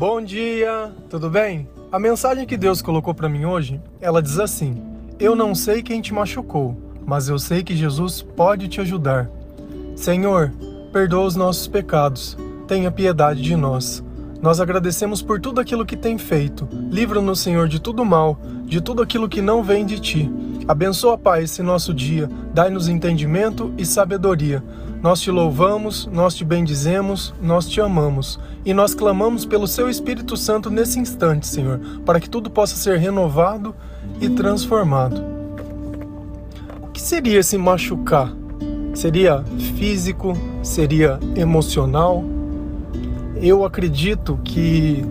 Bom dia, tudo bem? A mensagem que Deus colocou para mim hoje, ela diz assim: Eu não sei quem te machucou, mas eu sei que Jesus pode te ajudar. Senhor, perdoa os nossos pecados. Tenha piedade de nós. Nós agradecemos por tudo aquilo que tem feito. Livra-nos, Senhor, de tudo mal, de tudo aquilo que não vem de ti. Abençoa, Pai, esse nosso dia. Dai-nos entendimento e sabedoria. Nós te louvamos, nós te bendizemos, nós te amamos. E nós clamamos pelo Seu Espírito Santo nesse instante, Senhor, para que tudo possa ser renovado e transformado. O que seria esse machucar? Seria físico? Seria emocional? eu acredito que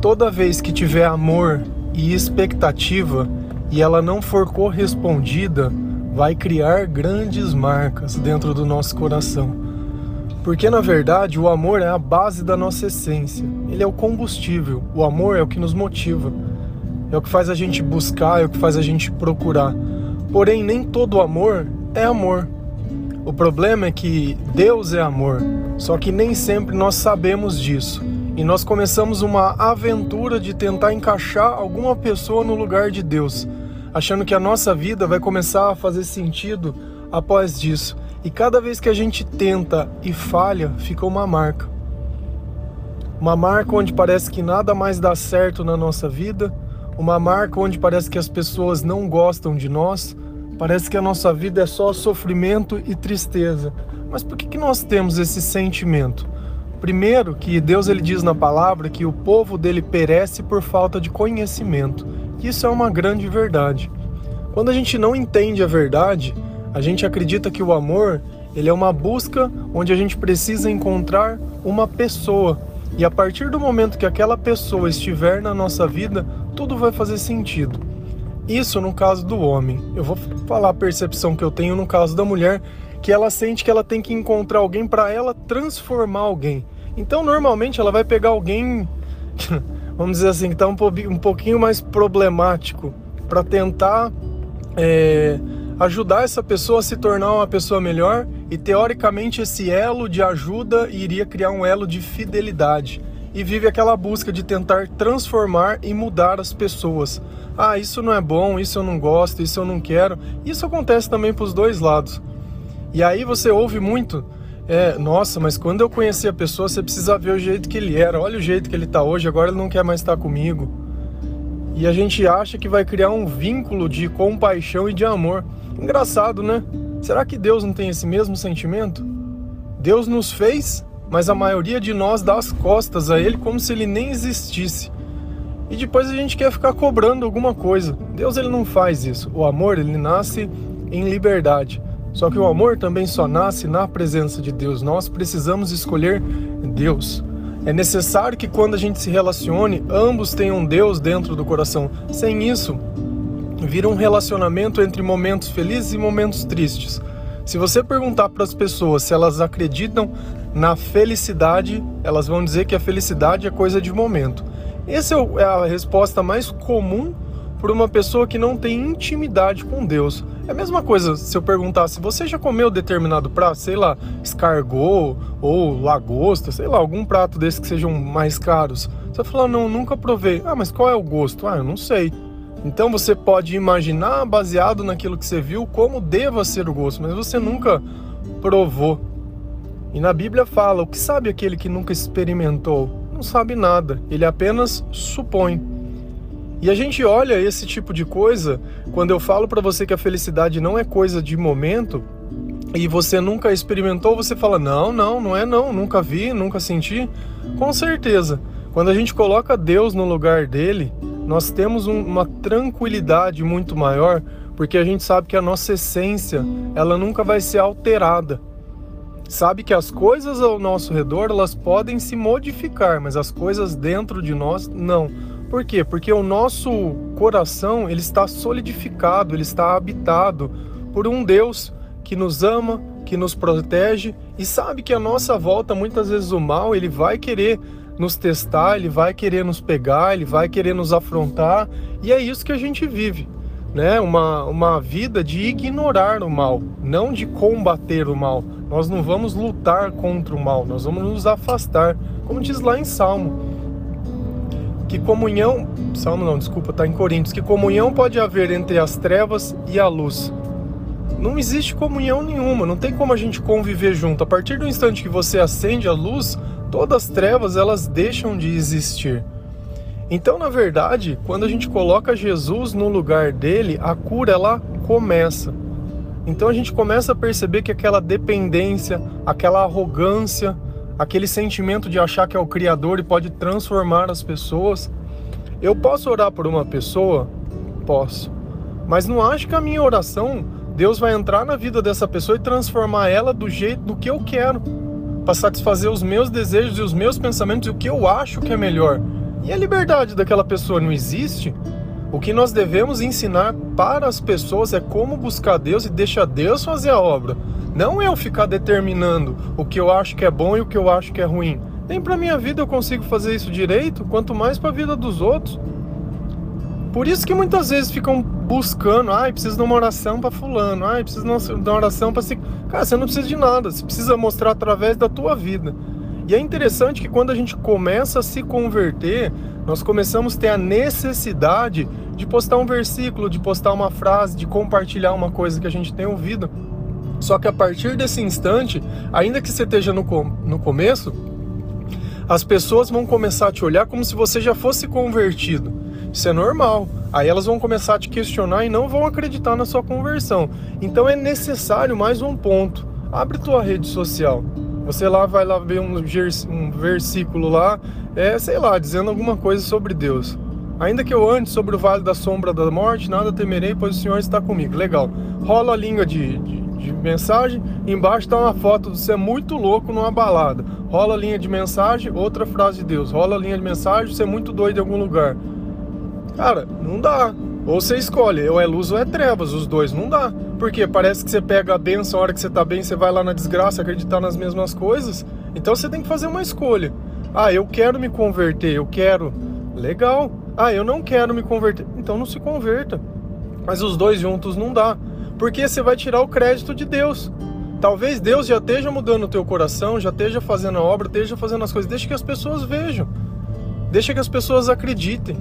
toda vez que tiver amor e expectativa e ela não for correspondida, vai criar grandes marcas dentro do nosso coração. Porque na verdade o amor é a base da nossa essência, ele é o combustível, o amor é o que nos motiva, é o que faz a gente buscar, é o que faz a gente procurar. Porém, nem todo amor é amor. O problema é que Deus é amor, só que nem sempre nós sabemos disso. E nós começamos uma aventura de tentar encaixar alguma pessoa no lugar de Deus, achando que a nossa vida vai começar a fazer sentido após disso. E cada vez que a gente tenta e falha, fica uma marca. Uma marca onde parece que nada mais dá certo na nossa vida, uma marca onde parece que as pessoas não gostam de nós, parece que a nossa vida é só sofrimento e tristeza. Mas por que, que nós temos esse sentimento? Primeiro, que Deus ele diz na palavra que o povo dele perece por falta de conhecimento. Isso é uma grande verdade. Quando a gente não entende a verdade, a gente acredita que o amor ele é uma busca onde a gente precisa encontrar uma pessoa. E a partir do momento que aquela pessoa estiver na nossa vida, tudo vai fazer sentido. Isso no caso do homem. Eu vou falar a percepção que eu tenho no caso da mulher, que ela sente que ela tem que encontrar alguém para ela transformar alguém. Então, normalmente, ela vai pegar alguém, vamos dizer assim, que está um, um pouquinho mais problemático, para tentar é, ajudar essa pessoa a se tornar uma pessoa melhor. E teoricamente, esse elo de ajuda iria criar um elo de fidelidade. E vive aquela busca de tentar transformar e mudar as pessoas. Ah, isso não é bom, isso eu não gosto, isso eu não quero. Isso acontece também para os dois lados. E aí você ouve muito, é, nossa, mas quando eu conheci a pessoa, você precisa ver o jeito que ele era. Olha o jeito que ele está hoje, agora ele não quer mais estar comigo. E a gente acha que vai criar um vínculo de compaixão e de amor. Engraçado, né? Será que Deus não tem esse mesmo sentimento? Deus nos fez, mas a maioria de nós dá as costas a Ele como se Ele nem existisse. E depois a gente quer ficar cobrando alguma coisa. Deus ele não faz isso. O amor ele nasce em liberdade. Só que o amor também só nasce na presença de Deus. Nós precisamos escolher Deus. É necessário que quando a gente se relacione, ambos tenham Deus dentro do coração. Sem isso, vira um relacionamento entre momentos felizes e momentos tristes. Se você perguntar para as pessoas se elas acreditam na felicidade, elas vão dizer que a felicidade é coisa de momento. Essa é, é a resposta mais comum para uma pessoa que não tem intimidade com Deus. É a mesma coisa se eu perguntasse, você já comeu determinado prato, sei lá, escargot ou lagosta, sei lá, algum prato desses que sejam mais caros. Você vai falar, não, nunca provei. Ah, mas qual é o gosto? Ah, eu não sei. Então você pode imaginar, baseado naquilo que você viu, como deva ser o gosto, mas você nunca provou. E na Bíblia fala: o que sabe aquele que nunca experimentou? Não sabe nada, ele apenas supõe. E a gente olha esse tipo de coisa, quando eu falo para você que a felicidade não é coisa de momento, e você nunca experimentou, você fala: "Não, não, não é não, nunca vi, nunca senti". Com certeza. Quando a gente coloca Deus no lugar dele, nós temos um, uma tranquilidade muito maior, porque a gente sabe que a nossa essência, ela nunca vai ser alterada. Sabe que as coisas ao nosso redor, elas podem se modificar, mas as coisas dentro de nós não por quê? Porque o nosso coração ele está solidificado, ele está habitado por um Deus que nos ama, que nos protege e sabe que a nossa volta muitas vezes o mal ele vai querer nos testar, ele vai querer nos pegar, ele vai querer nos afrontar e é isso que a gente vive, né? Uma, uma vida de ignorar o mal, não de combater o mal. Nós não vamos lutar contra o mal, nós vamos nos afastar, como diz lá em Salmo que comunhão, Salmo não, desculpa, está em Coríntios, que comunhão pode haver entre as trevas e a luz. Não existe comunhão nenhuma, não tem como a gente conviver junto. A partir do instante que você acende a luz, todas as trevas elas deixam de existir. Então, na verdade, quando a gente coloca Jesus no lugar dele, a cura ela começa. Então a gente começa a perceber que aquela dependência, aquela arrogância, aquele sentimento de achar que é o Criador e pode transformar as pessoas. Eu posso orar por uma pessoa? Posso. Mas não acho que a minha oração, Deus vai entrar na vida dessa pessoa e transformar ela do jeito do que eu quero, para satisfazer os meus desejos e os meus pensamentos e o que eu acho que é melhor. E a liberdade daquela pessoa não existe? O que nós devemos ensinar para as pessoas é como buscar Deus e deixar Deus fazer a obra. Não eu ficar determinando o que eu acho que é bom e o que eu acho que é ruim. Nem para minha vida eu consigo fazer isso direito, quanto mais para a vida dos outros. Por isso que muitas vezes ficam buscando, ai, ah, precisa de uma oração para fulano, ai, ah, precisa de uma oração para si. Cara, você não precisa de nada, você precisa mostrar através da tua vida. E é interessante que quando a gente começa a se converter, nós começamos a ter a necessidade de postar um versículo, de postar uma frase, de compartilhar uma coisa que a gente tem ouvido. Só que a partir desse instante, ainda que você esteja no, no começo, as pessoas vão começar a te olhar como se você já fosse convertido. Isso é normal. Aí elas vão começar a te questionar e não vão acreditar na sua conversão. Então é necessário mais um ponto. Abre tua rede social. Você lá vai lá ver um, um versículo lá, é, sei lá, dizendo alguma coisa sobre Deus. Ainda que eu ande sobre o vale da sombra da morte, nada temerei, pois o Senhor está comigo. Legal. Rola a língua de, de, de mensagem, embaixo está uma foto de você é muito louco numa balada. Rola a linha de mensagem, outra frase de Deus. Rola a linha de mensagem, você é muito doido em algum lugar. Cara, não dá. Ou você escolhe, ou é luz ou é trevas, os dois não dá. Porque parece que você pega a benção, a hora que você tá bem, você vai lá na desgraça acreditar nas mesmas coisas. Então você tem que fazer uma escolha. Ah, eu quero me converter, eu quero. Legal. Ah, eu não quero me converter. Então não se converta. Mas os dois juntos não dá. Porque você vai tirar o crédito de Deus. Talvez Deus já esteja mudando o teu coração, já esteja fazendo a obra, esteja fazendo as coisas. Deixa que as pessoas vejam. Deixa que as pessoas acreditem.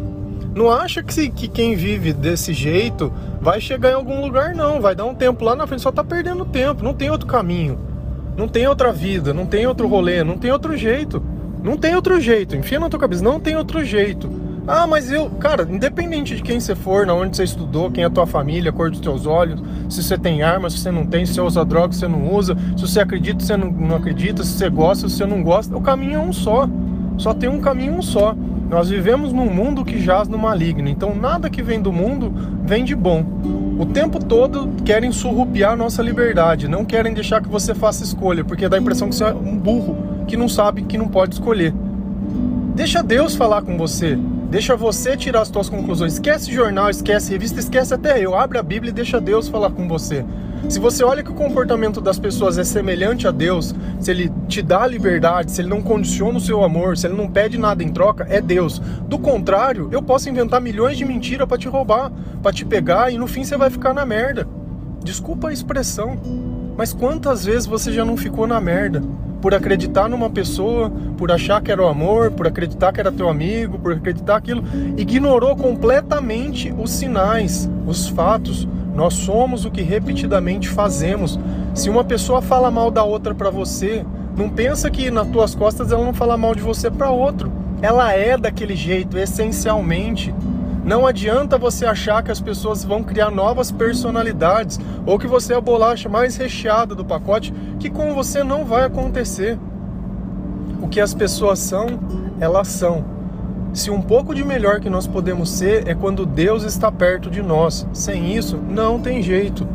Não acha que, que quem vive desse jeito vai chegar em algum lugar, não. Vai dar um tempo lá na frente, só tá perdendo tempo. Não tem outro caminho. Não tem outra vida, não tem outro rolê, não tem outro jeito. Não tem outro jeito. Enfia na tua cabeça, não tem outro jeito. Ah, mas eu, cara, independente de quem você for, na onde você estudou, quem é a tua família, a cor dos teus olhos, se você tem arma, se você não tem, se você usa droga, se você não usa, se você acredita, se você não, não acredita, se você gosta, se você não gosta, o caminho é um só. Só tem um caminho um só. Nós vivemos num mundo que jaz no maligno, então nada que vem do mundo vem de bom. O tempo todo querem surrupiar nossa liberdade, não querem deixar que você faça escolha, porque dá a impressão que você é um burro que não sabe que não pode escolher. Deixa Deus falar com você, deixa você tirar as suas conclusões. Esquece jornal, esquece revista, esquece até eu. Abre a Bíblia e deixa Deus falar com você. Se você olha que o comportamento das pessoas é semelhante a Deus, se ele te dá liberdade, se ele não condiciona o seu amor, se ele não pede nada em troca, é Deus. Do contrário, eu posso inventar milhões de mentiras para te roubar, para te pegar e no fim você vai ficar na merda. Desculpa a expressão, mas quantas vezes você já não ficou na merda? Por acreditar numa pessoa, por achar que era o amor, por acreditar que era teu amigo, por acreditar aquilo, ignorou completamente os sinais, os fatos, nós somos o que repetidamente fazemos. Se uma pessoa fala mal da outra para você, não pensa que nas tuas costas ela não fala mal de você para outro. Ela é daquele jeito, essencialmente. Não adianta você achar que as pessoas vão criar novas personalidades ou que você é a bolacha mais recheada do pacote, que com você não vai acontecer. O que as pessoas são, elas são. Se um pouco de melhor que nós podemos ser é quando Deus está perto de nós. Sem isso, não tem jeito.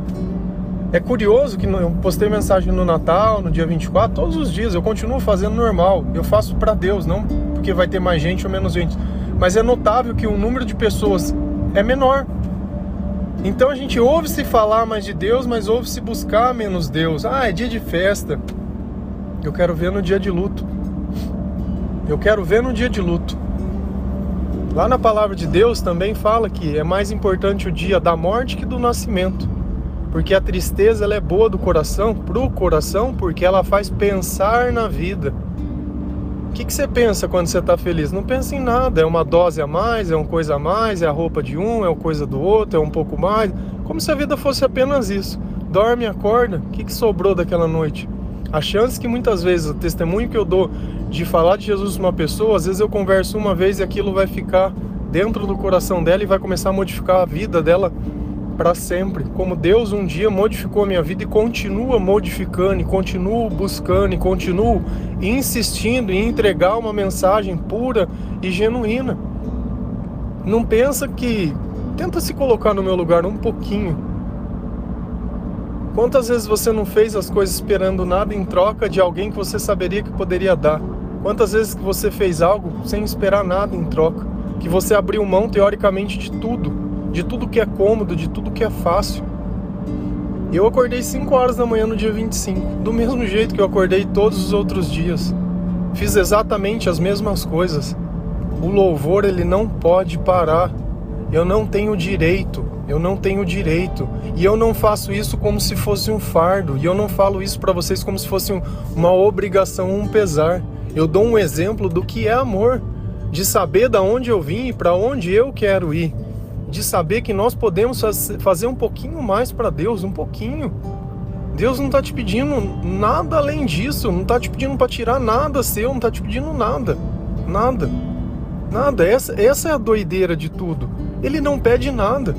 É curioso que eu postei mensagem no Natal, no dia 24, todos os dias. Eu continuo fazendo normal. Eu faço para Deus, não porque vai ter mais gente ou menos gente. Mas é notável que o número de pessoas é menor. Então a gente ouve se falar mais de Deus, mas ouve se buscar menos Deus. Ah, é dia de festa. Eu quero ver no dia de luto. Eu quero ver no dia de luto. Lá na palavra de Deus também fala que é mais importante o dia da morte que do nascimento. Porque a tristeza ela é boa do coração, pro coração, porque ela faz pensar na vida. O que, que você pensa quando você está feliz? Não pensa em nada. É uma dose a mais, é uma coisa a mais, é a roupa de um, é uma coisa do outro, é um pouco mais. Como se a vida fosse apenas isso. Dorme, acorda. O que, que sobrou daquela noite? A chance que muitas vezes o testemunho que eu dou de falar de Jesus uma pessoa, às vezes eu converso uma vez e aquilo vai ficar dentro do coração dela e vai começar a modificar a vida dela para sempre. Como Deus um dia modificou a minha vida e continua modificando, e continuo buscando, e continuo insistindo em entregar uma mensagem pura e genuína. Não pensa que. Tenta se colocar no meu lugar um pouquinho. Quantas vezes você não fez as coisas esperando nada em troca de alguém que você saberia que poderia dar? Quantas vezes que você fez algo sem esperar nada em troca? Que você abriu mão teoricamente de tudo, de tudo que é cômodo, de tudo que é fácil. Eu acordei 5 horas da manhã no dia 25, do mesmo jeito que eu acordei todos os outros dias. Fiz exatamente as mesmas coisas. O louvor ele não pode parar. Eu não tenho direito, eu não tenho direito. E eu não faço isso como se fosse um fardo. E eu não falo isso para vocês como se fosse uma obrigação, um pesar. Eu dou um exemplo do que é amor, de saber da onde eu vim e para onde eu quero ir de saber que nós podemos fazer um pouquinho mais para Deus, um pouquinho. Deus não está te pedindo nada além disso, não está te pedindo para tirar nada seu, não está te pedindo nada, nada, nada. Essa, essa é a doideira de tudo. Ele não pede nada.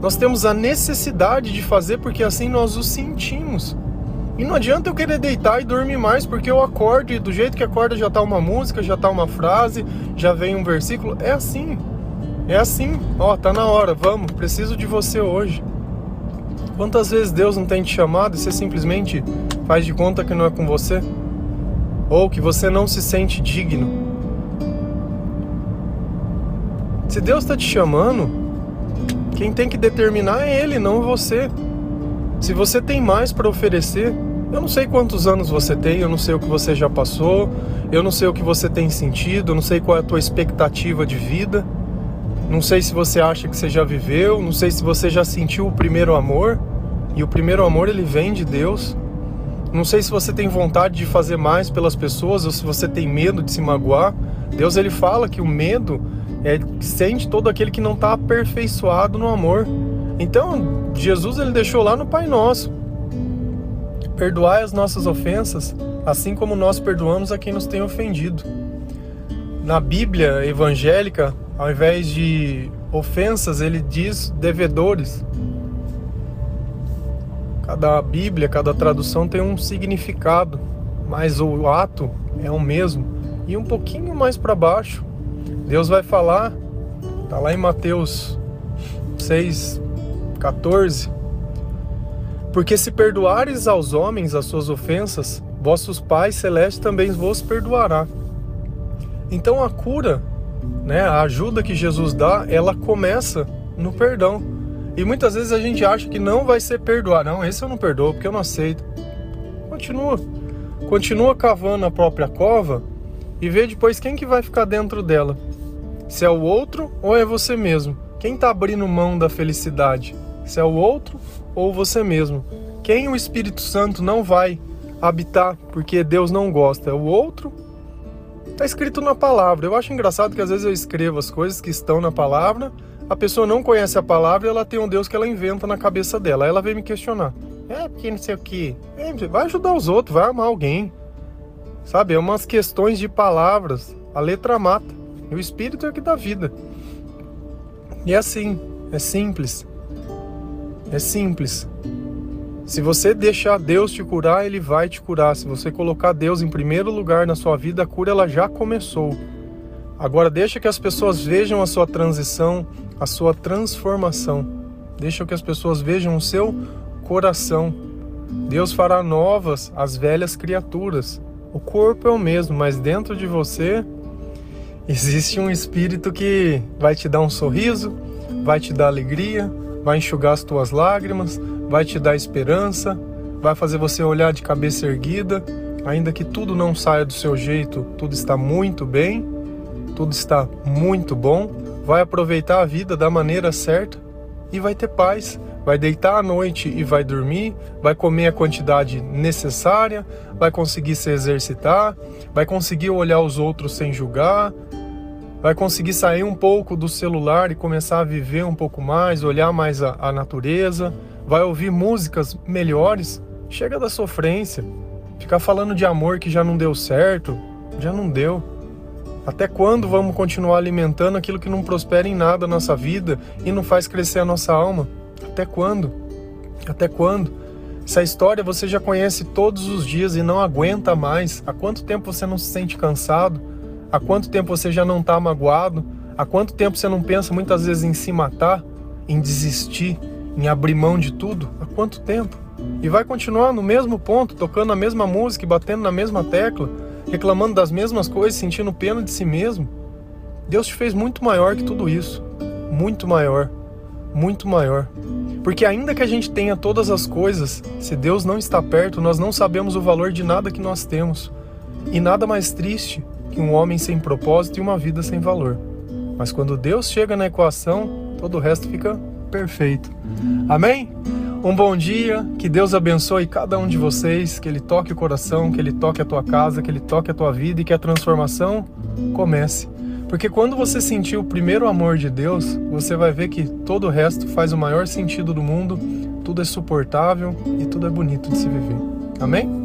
Nós temos a necessidade de fazer porque assim nós o sentimos. E não adianta eu querer deitar e dormir mais porque eu acordo e do jeito que acorda já está uma música, já está uma frase, já vem um versículo. É assim. É assim, ó, tá na hora, vamos, preciso de você hoje. Quantas vezes Deus não tem te chamado e você simplesmente faz de conta que não é com você? Ou que você não se sente digno? Se Deus está te chamando, quem tem que determinar é Ele, não você. Se você tem mais para oferecer, eu não sei quantos anos você tem, eu não sei o que você já passou, eu não sei o que você tem sentido, eu não sei qual é a tua expectativa de vida. Não sei se você acha que você já viveu, não sei se você já sentiu o primeiro amor, e o primeiro amor ele vem de Deus. Não sei se você tem vontade de fazer mais pelas pessoas ou se você tem medo de se magoar. Deus ele fala que o medo é sente todo aquele que não está aperfeiçoado no amor. Então, Jesus ele deixou lá no Pai Nosso. Perdoai as nossas ofensas, assim como nós perdoamos a quem nos tem ofendido. Na Bíblia evangélica, ao invés de ofensas, ele diz devedores. Cada Bíblia, cada tradução tem um significado, mas o ato é o mesmo. E um pouquinho mais para baixo, Deus vai falar, tá lá em Mateus 6, 14. Porque se perdoares aos homens as suas ofensas, vossos pais celestes também vos perdoará. Então a cura né? A ajuda que Jesus dá, ela começa no perdão. E muitas vezes a gente acha que não vai ser perdoar. Não, esse eu não perdoo porque eu não aceito. Continua. Continua cavando a própria cova e vê depois quem que vai ficar dentro dela. Se é o outro ou é você mesmo. Quem está abrindo mão da felicidade? Se é o outro ou você mesmo. Quem o Espírito Santo não vai habitar porque Deus não gosta? É o outro Está escrito na palavra. Eu acho engraçado que às vezes eu escrevo as coisas que estão na palavra, a pessoa não conhece a palavra ela tem um Deus que ela inventa na cabeça dela. Aí ela vem me questionar. É, porque não sei o que. É, vai ajudar os outros, vai amar alguém. Sabe? É umas questões de palavras. A letra mata. E o espírito é o que dá vida. E é assim. É simples. É simples. Se você deixar Deus te curar, ele vai te curar. Se você colocar Deus em primeiro lugar na sua vida, a cura ela já começou. Agora deixa que as pessoas vejam a sua transição, a sua transformação. Deixa que as pessoas vejam o seu coração. Deus fará novas as velhas criaturas. O corpo é o mesmo, mas dentro de você existe um espírito que vai te dar um sorriso, vai te dar alegria, vai enxugar as tuas lágrimas, vai te dar esperança, vai fazer você olhar de cabeça erguida, ainda que tudo não saia do seu jeito, tudo está muito bem, tudo está muito bom, vai aproveitar a vida da maneira certa e vai ter paz, vai deitar à noite e vai dormir, vai comer a quantidade necessária, vai conseguir se exercitar, vai conseguir olhar os outros sem julgar, vai conseguir sair um pouco do celular e começar a viver um pouco mais, olhar mais a, a natureza, vai ouvir músicas melhores. Chega da sofrência, ficar falando de amor que já não deu certo, já não deu. Até quando vamos continuar alimentando aquilo que não prospera em nada na nossa vida e não faz crescer a nossa alma? Até quando? Até quando? Essa história você já conhece todos os dias e não aguenta mais. Há quanto tempo você não se sente cansado? Há quanto tempo você já não está magoado? Há quanto tempo você não pensa muitas vezes em se matar, em desistir, em abrir mão de tudo? Há quanto tempo? E vai continuar no mesmo ponto, tocando a mesma música batendo na mesma tecla? reclamando das mesmas coisas, sentindo pena de si mesmo. Deus te fez muito maior que tudo isso. Muito maior. Muito maior. Porque ainda que a gente tenha todas as coisas, se Deus não está perto, nós não sabemos o valor de nada que nós temos. E nada mais triste que um homem sem propósito e uma vida sem valor. Mas quando Deus chega na equação, todo o resto fica perfeito. Amém? Um bom dia, que Deus abençoe cada um de vocês, que Ele toque o coração, que Ele toque a tua casa, que Ele toque a tua vida e que a transformação comece. Porque quando você sentir o primeiro amor de Deus, você vai ver que todo o resto faz o maior sentido do mundo, tudo é suportável e tudo é bonito de se viver. Amém?